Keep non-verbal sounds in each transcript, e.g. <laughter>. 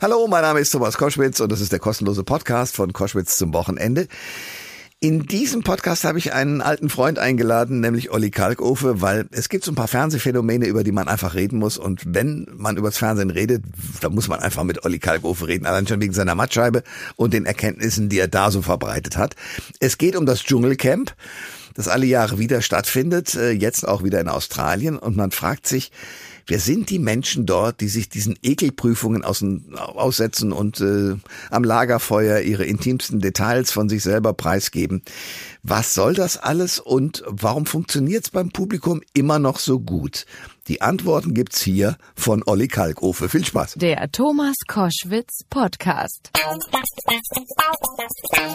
Hallo, mein Name ist Thomas Koschwitz und das ist der kostenlose Podcast von Koschwitz zum Wochenende. In diesem Podcast habe ich einen alten Freund eingeladen, nämlich Olli Kalkofe, weil es gibt so ein paar Fernsehphänomene, über die man einfach reden muss. Und wenn man übers Fernsehen redet, dann muss man einfach mit Olli Kalkofe reden, allein schon wegen seiner Mattscheibe und den Erkenntnissen, die er da so verbreitet hat. Es geht um das Dschungelcamp, das alle Jahre wieder stattfindet, äh, jetzt auch wieder in Australien. Und man fragt sich, Wer sind die Menschen dort, die sich diesen Ekelprüfungen aussetzen und äh, am Lagerfeuer ihre intimsten Details von sich selber preisgeben? Was soll das alles und warum funktioniert es beim Publikum immer noch so gut? Die Antworten gibt's hier von Olli Kalkofe. Viel Spaß. Der Thomas Koschwitz Podcast.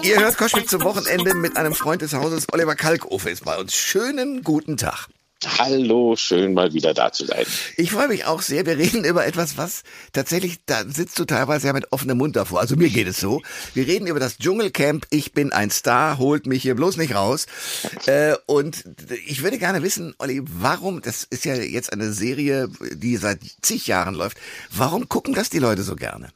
Ihr hört Koschwitz zum Wochenende mit einem Freund des Hauses. Oliver Kalkofe ist bei uns. Schönen guten Tag. Hallo, schön mal wieder da zu sein. Ich freue mich auch sehr. Wir reden über etwas, was tatsächlich, da sitzt du teilweise ja mit offenem Mund davor. Also mir geht es so. Wir reden über das Dschungelcamp. Ich bin ein Star, holt mich hier bloß nicht raus. Äh, und ich würde gerne wissen, Olli, warum, das ist ja jetzt eine Serie, die seit zig Jahren läuft, warum gucken das die Leute so gerne?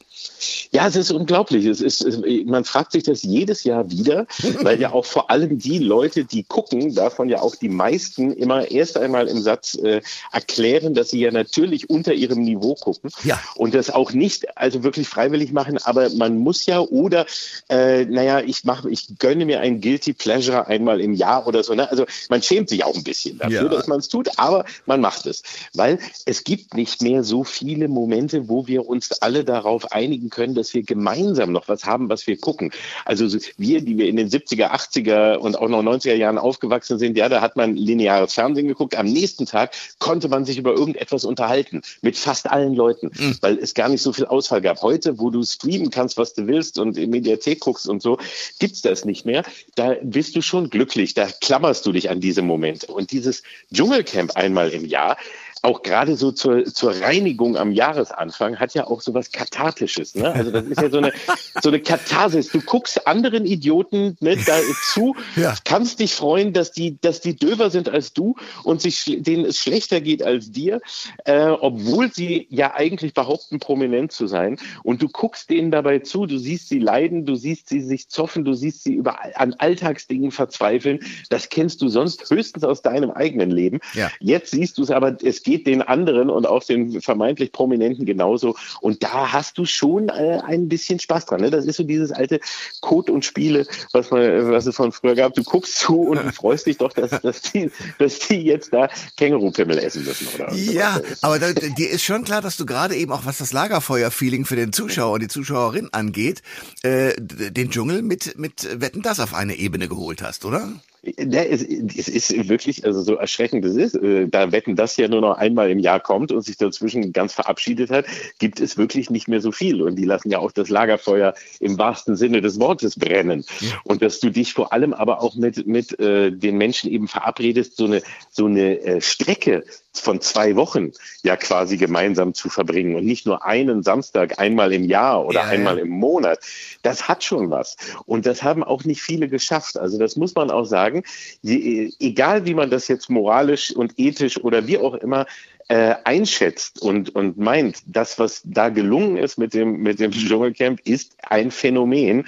Ja, es ist unglaublich. Es ist, man fragt sich das jedes Jahr wieder, <laughs> weil ja auch vor allem die Leute, die gucken, davon ja auch die meisten immer erst einmal im Satz äh, erklären, dass sie ja natürlich unter ihrem Niveau gucken ja. und das auch nicht also wirklich freiwillig machen, aber man muss ja oder äh, naja, ich mache, ich gönne mir ein Guilty Pleasure einmal im Jahr oder so. Ne? Also man schämt sich auch ein bisschen dafür, ja. dass man es tut, aber man macht es, weil es gibt nicht mehr so viele Momente, wo wir uns alle darauf einigen können, dass wir gemeinsam noch was haben, was wir gucken. Also wir, die wir in den 70er, 80er und auch noch 90er Jahren aufgewachsen sind, ja, da hat man lineares Fernsehen geguckt. Am nächsten Tag konnte man sich über irgendetwas unterhalten mit fast allen Leuten, mhm. weil es gar nicht so viel Ausfall gab. Heute, wo du streamen kannst, was du willst und in Mediathek guckst und so, gibt's das nicht mehr. Da bist du schon glücklich, da klammerst du dich an diese Momente. Und dieses Dschungelcamp einmal im Jahr, auch gerade so zur, zur Reinigung am Jahresanfang hat ja auch so was Kathartisches. Ne? Also das ist ja so eine, so eine Katharsis. Du guckst anderen Idioten ne, da zu, <laughs> ja. kannst dich freuen, dass die, dass die döver sind als du und sich, denen es schlechter geht als dir, äh, obwohl sie ja eigentlich behaupten, prominent zu sein. Und du guckst denen dabei zu, du siehst sie leiden, du siehst sie sich zoffen, du siehst sie über, an Alltagsdingen verzweifeln. Das kennst du sonst höchstens aus deinem eigenen Leben. Ja. Jetzt siehst du es aber, es geht den anderen und auch den vermeintlich Prominenten genauso. Und da hast du schon äh, ein bisschen Spaß dran. Ne? Das ist so dieses alte Code und Spiele, was, man, was es von früher gab. Du guckst zu und du <laughs> freust dich doch, dass, dass, die, dass die jetzt da Kängurupimmel essen müssen. Oder ja, aber da, dir ist schon klar, dass du gerade eben auch, was das Lagerfeuer-Feeling für den Zuschauer und die Zuschauerin angeht, äh, den Dschungel mit, mit Wetten das auf eine Ebene geholt hast, oder? Ja, es, es, ist wirklich, also so erschreckend es ist, äh, da wetten das ja nur noch einmal im Jahr kommt und sich dazwischen ganz verabschiedet hat, gibt es wirklich nicht mehr so viel. Und die lassen ja auch das Lagerfeuer im wahrsten Sinne des Wortes brennen. Und dass du dich vor allem aber auch mit, mit äh, den Menschen eben verabredest, so eine, so eine äh, Strecke von zwei Wochen ja quasi gemeinsam zu verbringen und nicht nur einen Samstag einmal im Jahr oder ja, einmal ja. im Monat. Das hat schon was. Und das haben auch nicht viele geschafft. Also das muss man auch sagen. Je, egal wie man das jetzt moralisch und ethisch oder wie auch immer äh, einschätzt und, und meint, das, was da gelungen ist mit dem, mit dem Dschungelcamp, ist ein Phänomen,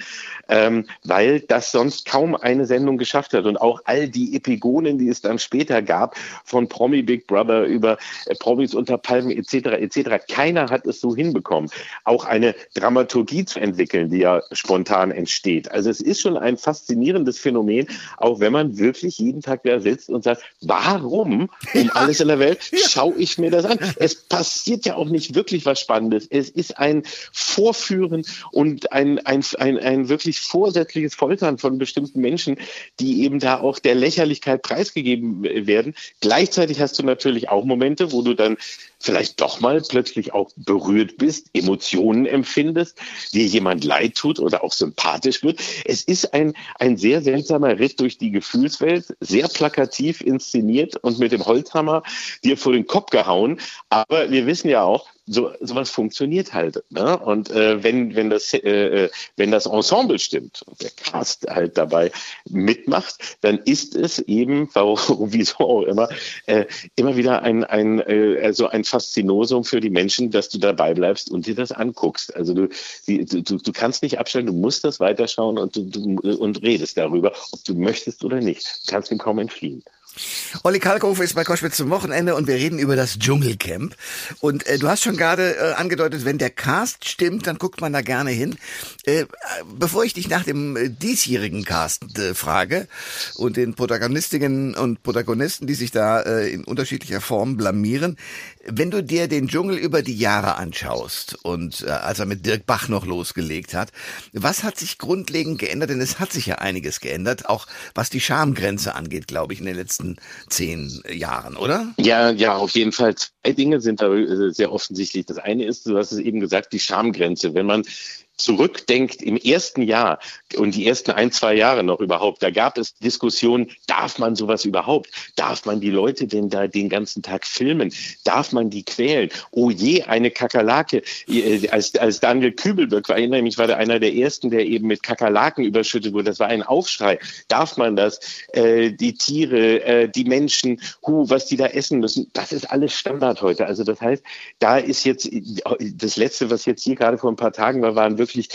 ähm, weil das sonst kaum eine Sendung geschafft hat. Und auch all die Epigonen, die es dann später gab, von Promi Big Brother über äh, Promis unter Palmen etc. etc. Keiner hat es so hinbekommen, auch eine Dramaturgie zu entwickeln, die ja spontan entsteht. Also es ist schon ein faszinierendes Phänomen, auch wenn man wirklich jeden Tag da sitzt und sagt, warum um <laughs> alles in der Welt schaue ich mir das an? <laughs> Es passiert ja auch nicht wirklich was Spannendes. Es ist ein Vorführen und ein, ein, ein, ein wirklich vorsätzliches Foltern von bestimmten Menschen, die eben da auch der Lächerlichkeit preisgegeben werden. Gleichzeitig hast du natürlich auch Momente, wo du dann vielleicht doch mal plötzlich auch berührt bist, Emotionen empfindest, dir jemand leid tut oder auch sympathisch wird. Es ist ein, ein sehr seltsamer Ritt durch die Gefühlswelt, sehr plakativ inszeniert und mit dem Holzhammer dir vor den Kopf gehauen. Aber wir wissen ja auch, so sowas funktioniert halt. Ne? Und äh, wenn wenn das äh, wenn das Ensemble stimmt und der Cast halt dabei mitmacht, dann ist es eben, <laughs> warum, wieso auch immer, äh, immer wieder ein ein äh, also ein Faszinosum für die Menschen, dass du dabei bleibst und dir das anguckst. Also du die, du, du kannst nicht abstellen, du musst das weiterschauen und du, du und redest darüber, ob du möchtest oder nicht. Du kannst ihm kaum entfliehen. Olli Kalkofe ist bei Koschwitz zum Wochenende und wir reden über das Dschungelcamp. Und äh, du hast schon gerade äh, angedeutet, wenn der Cast stimmt, dann guckt man da gerne hin. Äh, bevor ich dich nach dem äh, diesjährigen Cast äh, frage und den Protagonistinnen und Protagonisten, die sich da äh, in unterschiedlicher Form blamieren, wenn du dir den Dschungel über die Jahre anschaust und als er mit Dirk Bach noch losgelegt hat, was hat sich grundlegend geändert? Denn es hat sich ja einiges geändert, auch was die Schamgrenze angeht, glaube ich, in den letzten zehn Jahren, oder? Ja, ja, auf jeden Fall. Zwei Dinge sind da äh, sehr offensichtlich. Das eine ist, du hast es eben gesagt, die Schamgrenze. Wenn man zurückdenkt im ersten Jahr und die ersten ein, zwei Jahre noch überhaupt, da gab es Diskussionen, darf man sowas überhaupt? Darf man die Leute denn da den ganzen Tag filmen? Darf man die quälen? Oh je, eine Kakerlake. Äh, als, als Daniel Kübelböck war, erinnere mich, war der einer der ersten, der eben mit Kakerlaken überschüttet wurde. Das war ein Aufschrei. Darf man das? Äh, die Tiere, äh, die Menschen, hu, was die da essen müssen, das ist alles Standard heute. Also das heißt, da ist jetzt das Letzte, was jetzt hier gerade vor ein paar Tagen war, waren wirklich wirklich,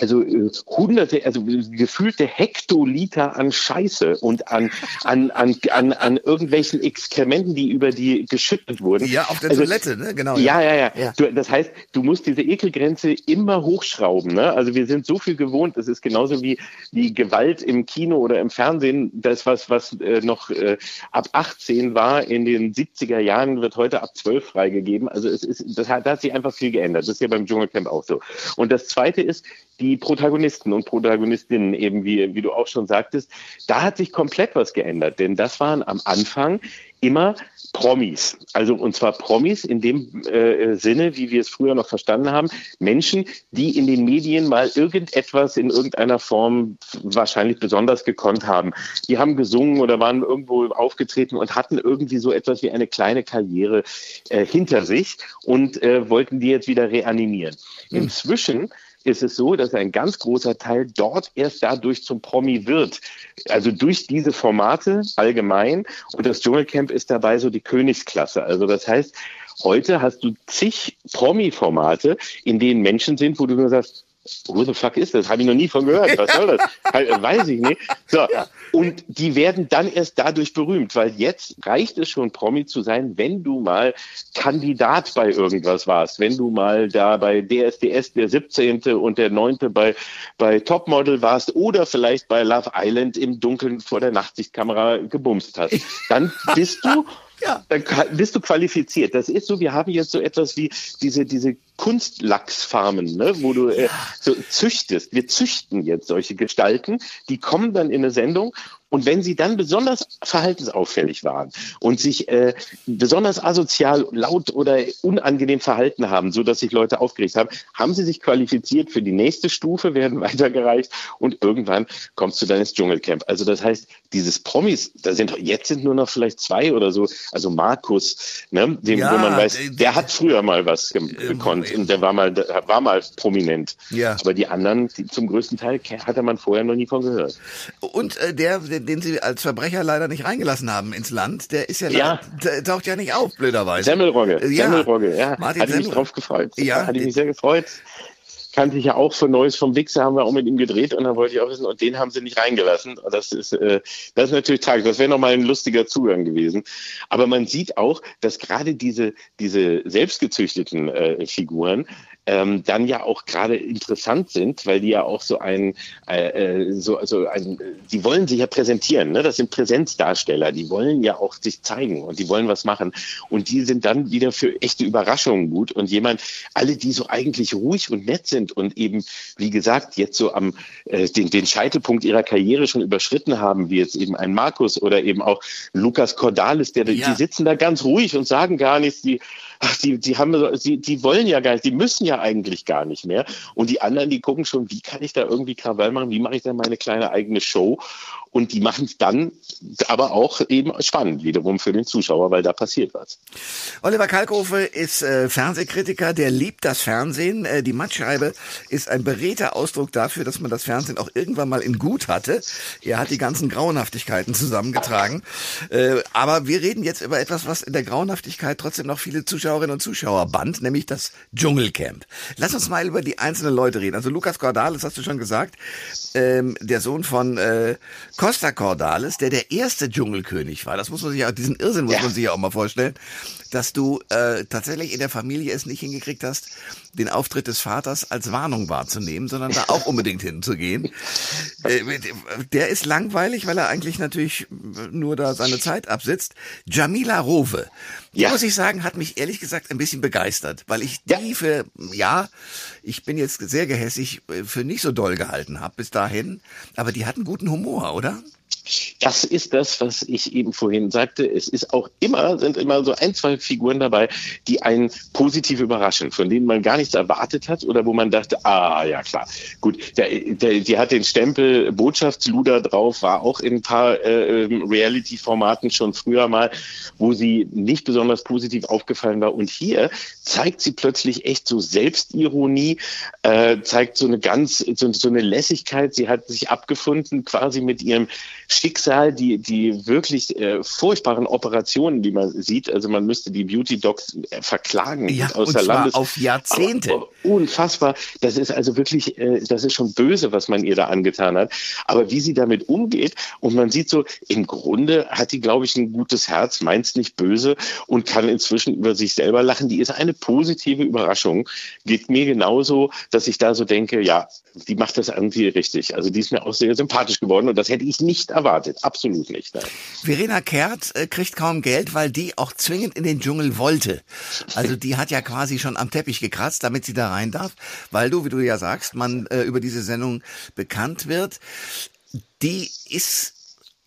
also äh, hunderte, also gefühlte Hektoliter an Scheiße und an, an, an, an, an irgendwelchen Exkrementen, die über die geschüttet wurden. Ja, auf der also, Toilette, ne? Genau. Ja, ja, ja. ja. Du, das heißt, du musst diese Ekelgrenze immer hochschrauben. Ne? Also wir sind so viel gewohnt, es ist genauso wie, wie Gewalt im Kino oder im Fernsehen. Das, was, was äh, noch äh, ab 18 war in den 70er Jahren, wird heute ab 12 freigegeben. Also es ist, das hat, da hat sich einfach viel geändert. Das ist ja beim Dschungelcamp auch so. Und das Zweite ist die Protagonisten und Protagonistinnen, eben wie, wie du auch schon sagtest. Da hat sich komplett was geändert, denn das waren am Anfang immer Promis. Also und zwar Promis in dem äh, Sinne, wie wir es früher noch verstanden haben, Menschen, die in den Medien mal irgendetwas in irgendeiner Form wahrscheinlich besonders gekonnt haben. Die haben gesungen oder waren irgendwo aufgetreten und hatten irgendwie so etwas wie eine kleine Karriere äh, hinter sich und äh, wollten die jetzt wieder reanimieren. Hm. Inzwischen ist es so, dass ein ganz großer Teil dort erst dadurch zum Promi wird. Also durch diese Formate allgemein. Und das Dschungelcamp ist dabei so die Königsklasse. Also das heißt, heute hast du zig Promi-Formate, in denen Menschen sind, wo du nur sagst, who the fuck ist das? Habe ich noch nie von gehört. Was soll das? Halt, weiß ich nicht. So. Und die werden dann erst dadurch berühmt, weil jetzt reicht es schon, Promi zu sein, wenn du mal Kandidat bei irgendwas warst, wenn du mal da bei DSDS der 17. und der 9. bei, bei Topmodel warst oder vielleicht bei Love Island im Dunkeln vor der Nachtsichtkamera gebumst hast. Dann bist du <laughs> ja. Dann bist du qualifiziert. Das ist so, wir haben jetzt so etwas wie diese, diese Kunstlachsfarmen, ne, wo du äh, so züchtest. Wir züchten jetzt solche Gestalten, die kommen dann in eine Sendung und wenn sie dann besonders verhaltensauffällig waren und sich äh, besonders asozial, laut oder unangenehm verhalten haben, so dass sich Leute aufgeregt haben, haben sie sich qualifiziert für die nächste Stufe, werden <laughs> weitergereicht und irgendwann kommst du dann ins Dschungelcamp. Also das heißt, dieses Promis, da sind jetzt sind nur noch vielleicht zwei oder so, also Markus, ne, dem, ja, wo man weiß, der, der hat früher mal was gekonnt und der war mal, der war mal prominent. Ja. Aber die anderen, die, zum größten Teil hatte man vorher noch nie von gehört. Und äh, der, der den sie als Verbrecher leider nicht reingelassen haben ins Land, der ist ja, ja. der taucht ja nicht auf, blöderweise. Semmelrogge, ja. Semmelrogge, ja. Martin Hatte mich drauf gefreut. Ja. Hatte mich sehr gefreut kannte ich ja auch von Neues vom Wichser, haben wir auch mit ihm gedreht und dann wollte ich auch wissen, und den haben sie nicht reingelassen. Das ist, äh, das ist natürlich tragisch. Das wäre nochmal ein lustiger Zugang gewesen. Aber man sieht auch, dass gerade diese, diese selbstgezüchteten äh, Figuren ähm, dann ja auch gerade interessant sind, weil die ja auch so ein, äh, äh, so, so ein, die wollen sich ja präsentieren, ne? Das sind Präsenzdarsteller, die wollen ja auch sich zeigen und die wollen was machen. Und die sind dann wieder für echte Überraschungen gut. Und jemand, alle, die so eigentlich ruhig und nett sind und eben, wie gesagt, jetzt so am äh, den, den Scheitelpunkt ihrer Karriere schon überschritten haben, wie jetzt eben ein Markus oder eben auch Lukas Cordalis, der ja. die sitzen da ganz ruhig und sagen gar nichts, die ach, die, die haben, die, die wollen ja gar nicht, die müssen ja eigentlich gar nicht mehr. Und die anderen, die gucken schon, wie kann ich da irgendwie Krawall machen, wie mache ich da meine kleine eigene Show? Und die machen es dann aber auch eben spannend wiederum für den Zuschauer, weil da passiert was. Oliver Kalkofe ist äh, Fernsehkritiker, der liebt das Fernsehen. Äh, die Mattscheibe ist ein beredter Ausdruck dafür, dass man das Fernsehen auch irgendwann mal in gut hatte. Er hat die ganzen Grauenhaftigkeiten zusammengetragen. Äh, aber wir reden jetzt über etwas, was in der Grauenhaftigkeit trotzdem noch viele Zuschauerinnen und Zuschauer band, nämlich das Dschungelcamp. Lass uns mal über die einzelnen Leute reden. Also Lukas Cordalis, hast du schon gesagt, ähm, der Sohn von äh, Costa Cordalis, der der erste Dschungelkönig war. Das muss man sich auch, diesen Irrsinn muss ja. man sich ja auch mal vorstellen, dass du äh, tatsächlich in der Familie es nicht hingekriegt hast, den Auftritt des Vaters als Warnung wahrzunehmen, sondern da auch unbedingt hinzugehen. <laughs> Äh, der ist langweilig, weil er eigentlich natürlich nur da seine Zeit absitzt. Jamila Rowe, die ja. muss ich sagen, hat mich ehrlich gesagt ein bisschen begeistert, weil ich die ja. für, ja, ich bin jetzt sehr gehässig, äh, für nicht so doll gehalten habe bis dahin, aber die hat einen guten Humor, oder? Das ist das, was ich eben vorhin sagte. Es ist auch immer, sind immer so ein, zwei Figuren dabei, die einen positiv überraschen, von denen man gar nichts erwartet hat oder wo man dachte, ah, ja klar. Gut, der, der, die hat den Stempel Botschaftsluder drauf, war auch in ein paar äh, ähm, Reality-Formaten schon früher mal, wo sie nicht besonders positiv aufgefallen war. Und hier zeigt sie plötzlich echt so Selbstironie, äh, zeigt so eine ganz, so, so eine Lässigkeit. Sie hat sich abgefunden quasi mit ihrem Schicksal, die, die wirklich äh, furchtbaren Operationen, die man sieht. Also man müsste die Beauty Docs äh, verklagen ja, außer Landes. Auf Jahrzehnte. Aber, unfassbar. Das ist also wirklich, äh, das ist schon böse, was man ihr da angetan hat. Aber wie sie damit umgeht und man sieht so, im Grunde hat die, glaube ich, ein gutes Herz, meint nicht böse und kann inzwischen über sich selber lachen. Die ist eine positive Überraschung. Geht mir genauso, dass ich da so denke, ja, die macht das irgendwie richtig. Also die ist mir auch sehr sympathisch geworden und das hätte ich nicht erwartet. Absolut nicht. Nein. Verena Kehrt äh, kriegt kaum Geld, weil die auch zwingend in den Dschungel wollte. Also die hat ja quasi schon am Teppich gekratzt, damit sie da rein darf, weil du, wie du ja sagst, man äh, über diese Sendung bekannt wird. Die ist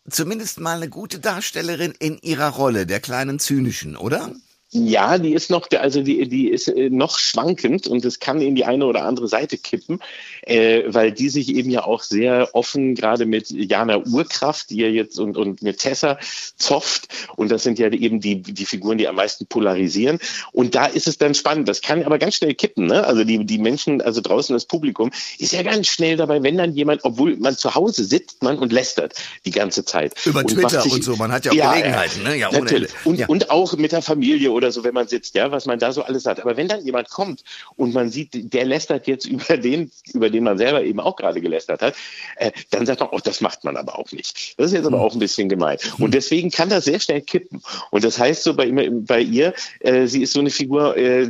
zumindest mal eine gute Darstellerin in ihrer Rolle, der kleinen zynischen, oder? Ja, die ist noch, also die, die ist äh, noch schwankend und es kann in die eine oder andere Seite kippen, äh, weil die sich eben ja auch sehr offen gerade mit Jana Urkraft, die ja jetzt und, und mit Tessa zofft und das sind ja eben die, die Figuren, die am meisten polarisieren und da ist es dann spannend. Das kann aber ganz schnell kippen, ne? Also die, die Menschen, also draußen das Publikum ist ja ganz schnell dabei, wenn dann jemand, obwohl man zu Hause sitzt man und lästert die ganze Zeit. Über und Twitter sich, und so, man hat ja auch ja, Gelegenheiten, ne? Ja, ohne Und, ja. und auch mit der Familie oder so, wenn man sitzt, ja, was man da so alles hat. Aber wenn dann jemand kommt und man sieht, der lästert jetzt über den, über den man selber eben auch gerade gelästert hat, äh, dann sagt man, oh, das macht man aber auch nicht. Das ist jetzt aber hm. auch ein bisschen gemein. Und hm. deswegen kann das sehr schnell kippen. Und das heißt so bei, bei ihr, äh, sie ist so eine Figur, äh,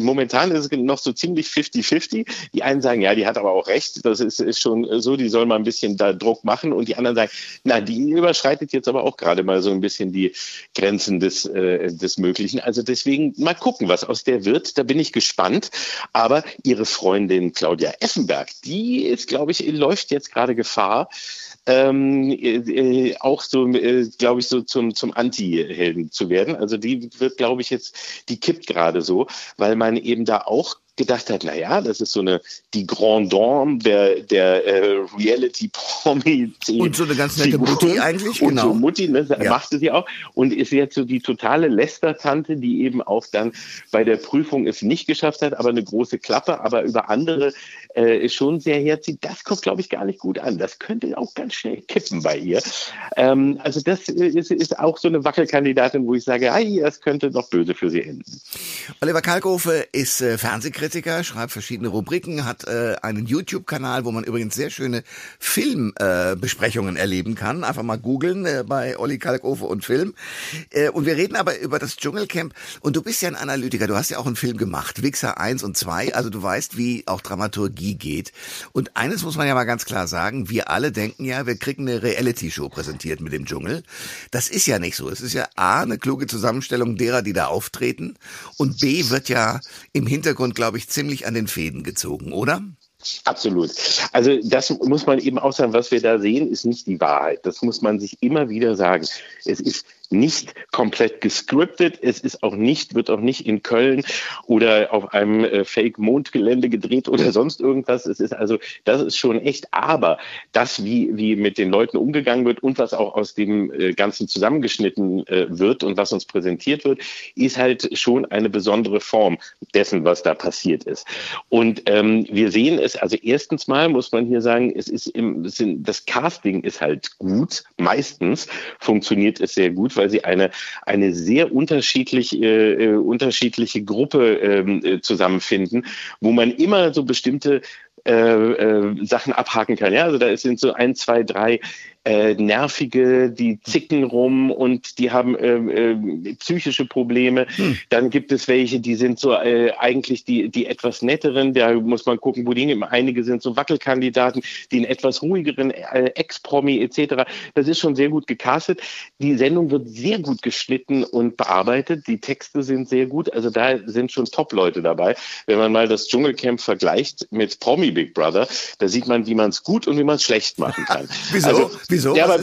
momentan ist es noch so ziemlich 50-50. Die einen sagen, ja, die hat aber auch recht, das ist, ist schon so, die soll mal ein bisschen da Druck machen. Und die anderen sagen, na, die überschreitet jetzt aber auch gerade mal so ein bisschen die Grenzen des, äh, des Möglichen. Also deswegen mal gucken, was aus der wird. Da bin ich gespannt. Aber ihre Freundin Claudia Effenberg, die ist, glaube ich, läuft jetzt gerade Gefahr, ähm, äh, auch so, äh, glaube ich, so zum, zum Anti-Helden zu werden. Also die wird, glaube ich, jetzt, die kippt gerade so, weil man eben da auch gedacht hat, na ja, das ist so eine die Grand Dame der der äh, Reality Promi <laughs> und so eine ganz nette Mutti eigentlich und genau so Mutti ne, ja. machte sie auch und ist jetzt so die totale Lästertante, die eben auch dann bei der Prüfung es nicht geschafft hat, aber eine große Klappe, aber über andere äh, schon sehr herzieht. Das kommt, glaube ich, gar nicht gut an. Das könnte auch ganz schnell kippen bei ihr. Ähm, also das ist, ist auch so eine Wackelkandidatin, wo ich sage, hey, das könnte noch böse für sie enden. Oliver Kalkofe ist äh, Fernsehkritiker Kritiker, schreibt verschiedene Rubriken, hat äh, einen YouTube-Kanal, wo man übrigens sehr schöne Filmbesprechungen äh, erleben kann. Einfach mal googeln äh, bei Olli Kalkofe und Film. Äh, und wir reden aber über das Dschungelcamp. Und du bist ja ein Analytiker, du hast ja auch einen Film gemacht, Wichser 1 und 2. Also du weißt, wie auch Dramaturgie geht. Und eines muss man ja mal ganz klar sagen, wir alle denken ja, wir kriegen eine Reality-Show präsentiert mit dem Dschungel. Das ist ja nicht so. Es ist ja A, eine kluge Zusammenstellung derer, die da auftreten. Und B, wird ja im Hintergrund, glaube ich, ich, ziemlich an den Fäden gezogen, oder? Absolut. Also das muss man eben auch sagen, was wir da sehen, ist nicht die Wahrheit. Das muss man sich immer wieder sagen. Es ist nicht komplett gescriptet. Es ist auch nicht, wird auch nicht in Köln oder auf einem äh, Fake-Mondgelände gedreht oder sonst irgendwas. Es ist also, das ist schon echt. Aber das, wie, wie mit den Leuten umgegangen wird und was auch aus dem äh, Ganzen zusammengeschnitten äh, wird und was uns präsentiert wird, ist halt schon eine besondere Form dessen, was da passiert ist. Und ähm, wir sehen es, also erstens mal muss man hier sagen, es ist im, es sind, das Casting ist halt gut. Meistens funktioniert es sehr gut, weil sie eine, eine sehr unterschiedlich, äh, äh unterschiedliche Gruppe ähm, äh, zusammenfinden, wo man immer so bestimmte äh, äh, Sachen abhaken kann. Ja, also da sind so ein, zwei, drei äh, nervige, die zicken rum und die haben äh, äh, psychische Probleme. Hm. Dann gibt es welche, die sind so äh, eigentlich die, die etwas netteren, da muss man gucken, wo die hin. Einige sind so Wackelkandidaten, die einen etwas ruhigeren äh, Ex-Promi etc. Das ist schon sehr gut gecastet. Die Sendung wird sehr gut geschnitten und bearbeitet. Die Texte sind sehr gut. Also da sind schon Top-Leute dabei. Wenn man mal das Dschungelcamp vergleicht mit Promi Big Brother, da sieht man, wie man es gut und wie man es schlecht machen kann. <laughs> Wieso? Also, Wieso? Ja, aber,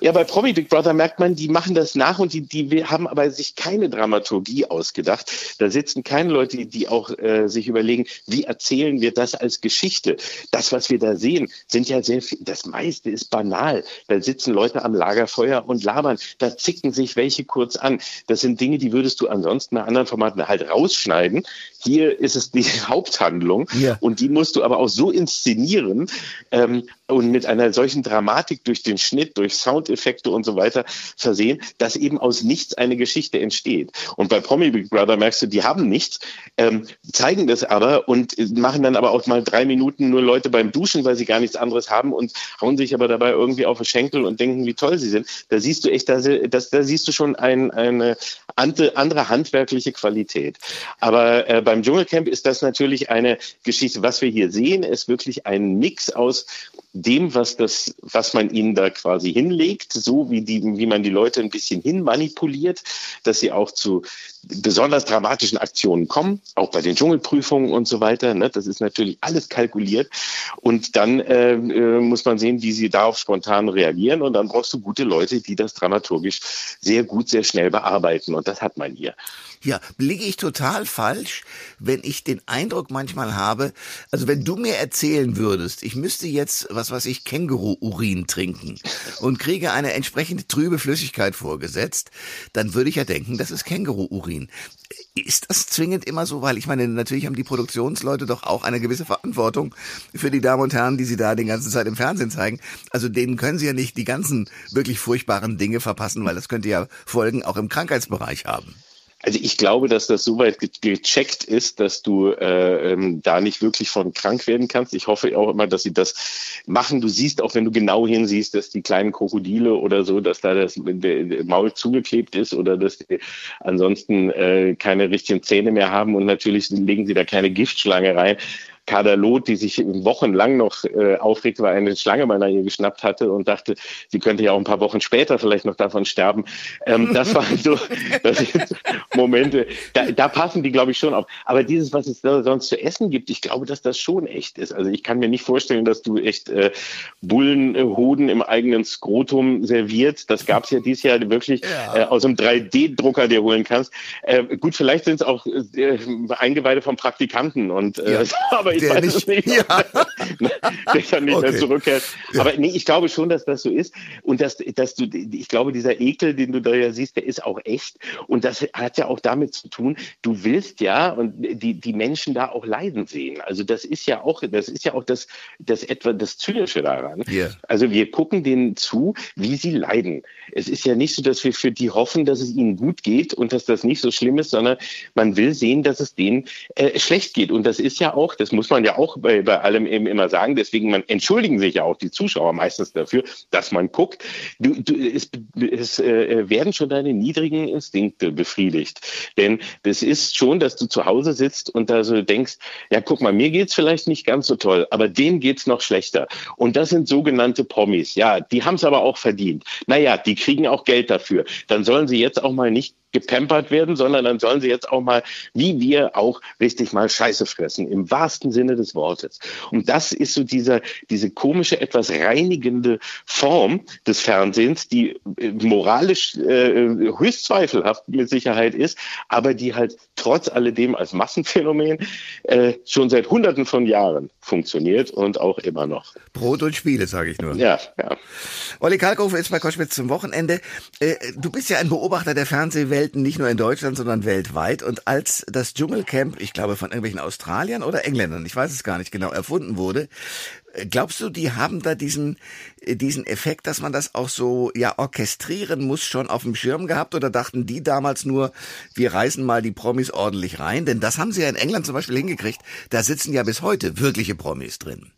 ja, bei Promi Big Brother merkt man, die machen das nach und die, die haben aber sich keine Dramaturgie ausgedacht. Da sitzen keine Leute, die, auch äh, sich überlegen, wie erzählen wir das als Geschichte? Das, was wir da sehen, sind ja sehr viel, das meiste ist banal. Da sitzen Leute am Lagerfeuer und labern. Da zicken sich welche kurz an. Das sind Dinge, die würdest du ansonsten bei anderen Formaten halt rausschneiden. Hier ist es die <laughs> Haupthandlung ja. und die musst du aber auch so inszenieren ähm, und mit einer solchen Dramatik durch den Schnitt, durch Soundeffekte und so weiter versehen, dass eben aus nichts eine Geschichte entsteht. Und bei Promi Big Brother merkst du, die haben nichts, ähm, zeigen das aber und machen dann aber auch mal drei Minuten nur Leute beim Duschen, weil sie gar nichts anderes haben und hauen sich aber dabei irgendwie auf den Schenkel und denken, wie toll sie sind. Da siehst du echt, da, da siehst du schon ein, eine andere handwerkliche Qualität. Aber äh, beim Dschungelcamp ist das natürlich eine Geschichte. Was wir hier sehen, ist wirklich ein Mix aus dem, was das, was man ihnen da quasi hinlegt, so wie die, wie man die Leute ein bisschen hinmanipuliert, dass sie auch zu besonders dramatischen Aktionen kommen, auch bei den Dschungelprüfungen und so weiter. Ne? Das ist natürlich alles kalkuliert. Und dann äh, äh, muss man sehen, wie sie darauf spontan reagieren. Und dann brauchst du gute Leute, die das dramaturgisch sehr gut, sehr schnell bearbeiten. Und das hat man hier. Ja, liege ich total falsch, wenn ich den Eindruck manchmal habe, also wenn du mir erzählen würdest, ich müsste jetzt, was weiß ich, Känguru-Urin trinken und kriege eine entsprechende trübe Flüssigkeit vorgesetzt, dann würde ich ja denken, das ist Känguru-Urin. Ist das zwingend immer so? Weil ich meine, natürlich haben die Produktionsleute doch auch eine gewisse Verantwortung für die Damen und Herren, die sie da die ganze Zeit im Fernsehen zeigen. Also denen können sie ja nicht die ganzen wirklich furchtbaren Dinge verpassen, weil das könnte ja Folgen auch im Krankheitsbereich haben. Also ich glaube, dass das soweit gecheckt ist, dass du äh, ähm, da nicht wirklich von krank werden kannst. Ich hoffe auch immer, dass sie das machen. Du siehst auch, wenn du genau hinsiehst, dass die kleinen Krokodile oder so, dass da das Maul zugeklebt ist oder dass die ansonsten äh, keine richtigen Zähne mehr haben und natürlich legen sie da keine Giftschlange rein. Kader Loth, die sich wochenlang noch äh, aufregt, weil eine Schlange mal nach ihr geschnappt hatte und dachte, sie könnte ja auch ein paar Wochen später vielleicht noch davon sterben. Ähm, <laughs> das waren so das sind Momente, da, da passen die, glaube ich, schon auf. Aber dieses, was es sonst zu essen gibt, ich glaube, dass das schon echt ist. Also ich kann mir nicht vorstellen, dass du echt äh, Bullenhoden im eigenen Skrotum serviert. Das gab es ja dieses Jahr wirklich ja. äh, aus einem 3D-Drucker dir holen kannst. Äh, gut, vielleicht sind es auch äh, Eingeweide vom Praktikanten und äh, ja. <laughs> aber ich der weiß nicht, es nicht. <laughs> Ja. <laughs> der dann nicht okay. mehr zurückkehrt. Aber nee, ich glaube schon, dass das so ist. Und dass, dass du, ich glaube, dieser Ekel, den du da ja siehst, der ist auch echt. Und das hat ja auch damit zu tun, du willst ja und die, die Menschen da auch leiden sehen. Also das ist ja auch, das ist ja auch das, das etwa das Zynische daran. Yeah. Also wir gucken denen zu, wie sie leiden. Es ist ja nicht so, dass wir für die hoffen, dass es ihnen gut geht und dass das nicht so schlimm ist, sondern man will sehen, dass es denen äh, schlecht geht. Und das ist ja auch, das muss muss man ja auch bei, bei allem eben immer sagen. Deswegen man entschuldigen sich ja auch die Zuschauer meistens dafür, dass man guckt. Du, du, es es äh, werden schon deine niedrigen Instinkte befriedigt. Denn das ist schon, dass du zu Hause sitzt und da so denkst, ja, guck mal, mir geht's vielleicht nicht ganz so toll, aber dem geht's noch schlechter. Und das sind sogenannte Promis. Ja, die haben es aber auch verdient. Naja, die kriegen auch Geld dafür. Dann sollen sie jetzt auch mal nicht gepampert werden, sondern dann sollen sie jetzt auch mal, wie wir auch richtig mal Scheiße fressen, im wahrsten Sinne des Wortes. Und das ist so dieser, diese komische, etwas reinigende Form des Fernsehens, die äh, moralisch äh, höchst zweifelhaft mit Sicherheit ist, aber die halt trotz alledem als Massenphänomen äh, schon seit Hunderten von Jahren funktioniert und auch immer noch. Brot und Spiele, sage ich nur. Ja, ja. Olli Kalkofe ist bei Koschwitz zum Wochenende. Äh, du bist ja ein Beobachter der Fernsehwelten, nicht nur in Deutschland, sondern weltweit. Und als das Dschungelcamp, ich glaube von irgendwelchen Australiern oder Engländern, ich weiß es gar nicht genau, erfunden wurde, Glaubst du, die haben da diesen, äh, diesen Effekt, dass man das auch so, ja, orchestrieren muss, schon auf dem Schirm gehabt? Oder dachten die damals nur, wir reißen mal die Promis ordentlich rein? Denn das haben sie ja in England zum Beispiel hingekriegt. Da sitzen ja bis heute wirkliche Promis drin.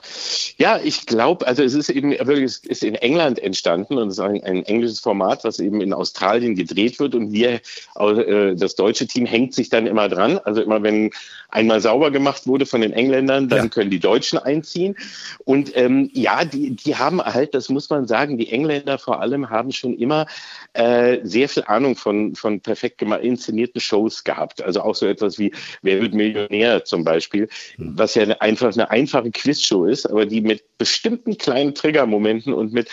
Ja, ich glaube, also es ist eben wirklich, es ist in England entstanden und es ist ein, ein, englisches Format, was eben in Australien gedreht wird und wir, äh, das deutsche Team hängt sich dann immer dran. Also immer wenn einmal sauber gemacht wurde von den Engländern, dann ja. können die Deutschen einziehen. Und ähm, ja, die, die haben halt, das muss man sagen, die Engländer vor allem haben schon immer äh, sehr viel Ahnung von, von perfekt inszenierten Shows gehabt. Also auch so etwas wie Wer wird Millionär zum Beispiel, hm. was ja eine, einfach eine einfache Quizshow ist, aber die mit bestimmten kleinen Triggermomenten und mit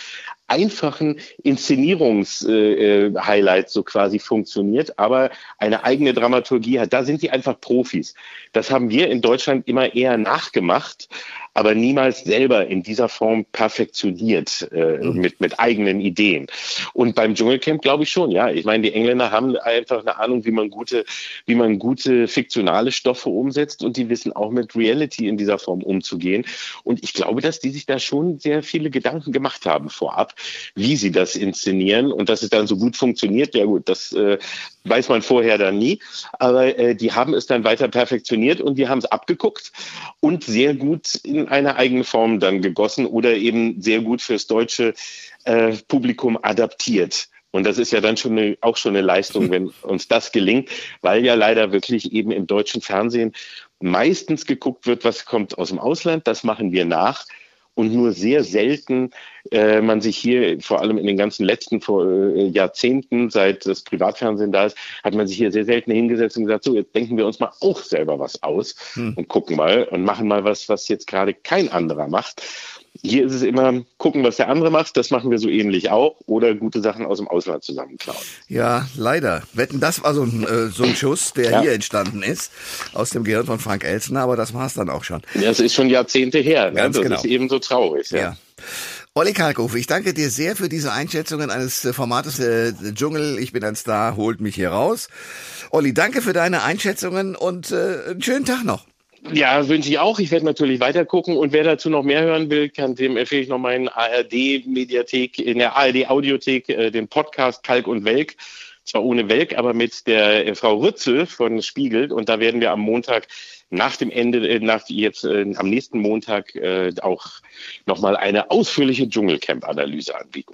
einfachen Inszenierungs-Highlights äh, so quasi funktioniert, aber eine eigene Dramaturgie hat. Da sind die einfach Profis. Das haben wir in Deutschland immer eher nachgemacht, aber niemals selber in dieser Form perfektioniert äh, mhm. mit, mit eigenen Ideen. Und beim Dschungelcamp glaube ich schon, ja. Ich meine, die Engländer haben einfach eine Ahnung, wie man gute, wie man gute fiktionale Stoffe umsetzt und die wissen auch mit Reality in dieser Form umzugehen. Und ich glaube, dass die sich da schon sehr viele Gedanken gemacht haben vorab, wie sie das inszenieren und dass es dann so gut funktioniert. Ja gut, das äh, weiß man vorher dann nie. Aber äh, die haben es dann weiter perfektioniert und die haben es abgeguckt und sehr gut in eine eigene Form dann gegossen oder eben sehr gut fürs deutsche äh, Publikum adaptiert. Und das ist ja dann schon eine, auch schon eine Leistung, wenn uns das gelingt, weil ja leider wirklich eben im deutschen Fernsehen meistens geguckt wird, was kommt aus dem Ausland. Das machen wir nach und nur sehr selten äh, man sich hier, vor allem in den ganzen letzten vor, äh, Jahrzehnten, seit das Privatfernsehen da ist, hat man sich hier sehr selten hingesetzt und gesagt, so, jetzt denken wir uns mal auch selber was aus hm. und gucken mal und machen mal was, was jetzt gerade kein anderer macht. Hier ist es immer gucken, was der andere macht. Das machen wir so ähnlich auch. Oder gute Sachen aus dem Ausland zusammenklauen. Ja, leider. Wetten, das war so ein, äh, so ein Schuss, der ja. hier entstanden ist. Aus dem Gehirn von Frank Elsner. Aber das war es dann auch schon. Ja, das ist schon Jahrzehnte her. Ne? Ganz das genau. ist eben so traurig. Ja. ja. Olli Kalkofe, ich danke dir sehr für diese Einschätzungen eines äh, Formates äh, Dschungel. Ich bin ein Star, holt mich hier raus. Olli, danke für deine Einschätzungen und äh, einen schönen Tag noch. Ja, wünsche ich auch. Ich werde natürlich weiter gucken und wer dazu noch mehr hören will, kann dem empfehle ich noch meinen ARD-Mediathek, in der ARD-Audiothek, äh, den Podcast Kalk und Welk. Zwar ohne Welk, aber mit der äh, Frau Rützel von Spiegel. Und da werden wir am Montag nach dem Ende, äh, nach jetzt äh, am nächsten Montag äh, auch nochmal eine ausführliche Dschungelcamp-Analyse anbieten.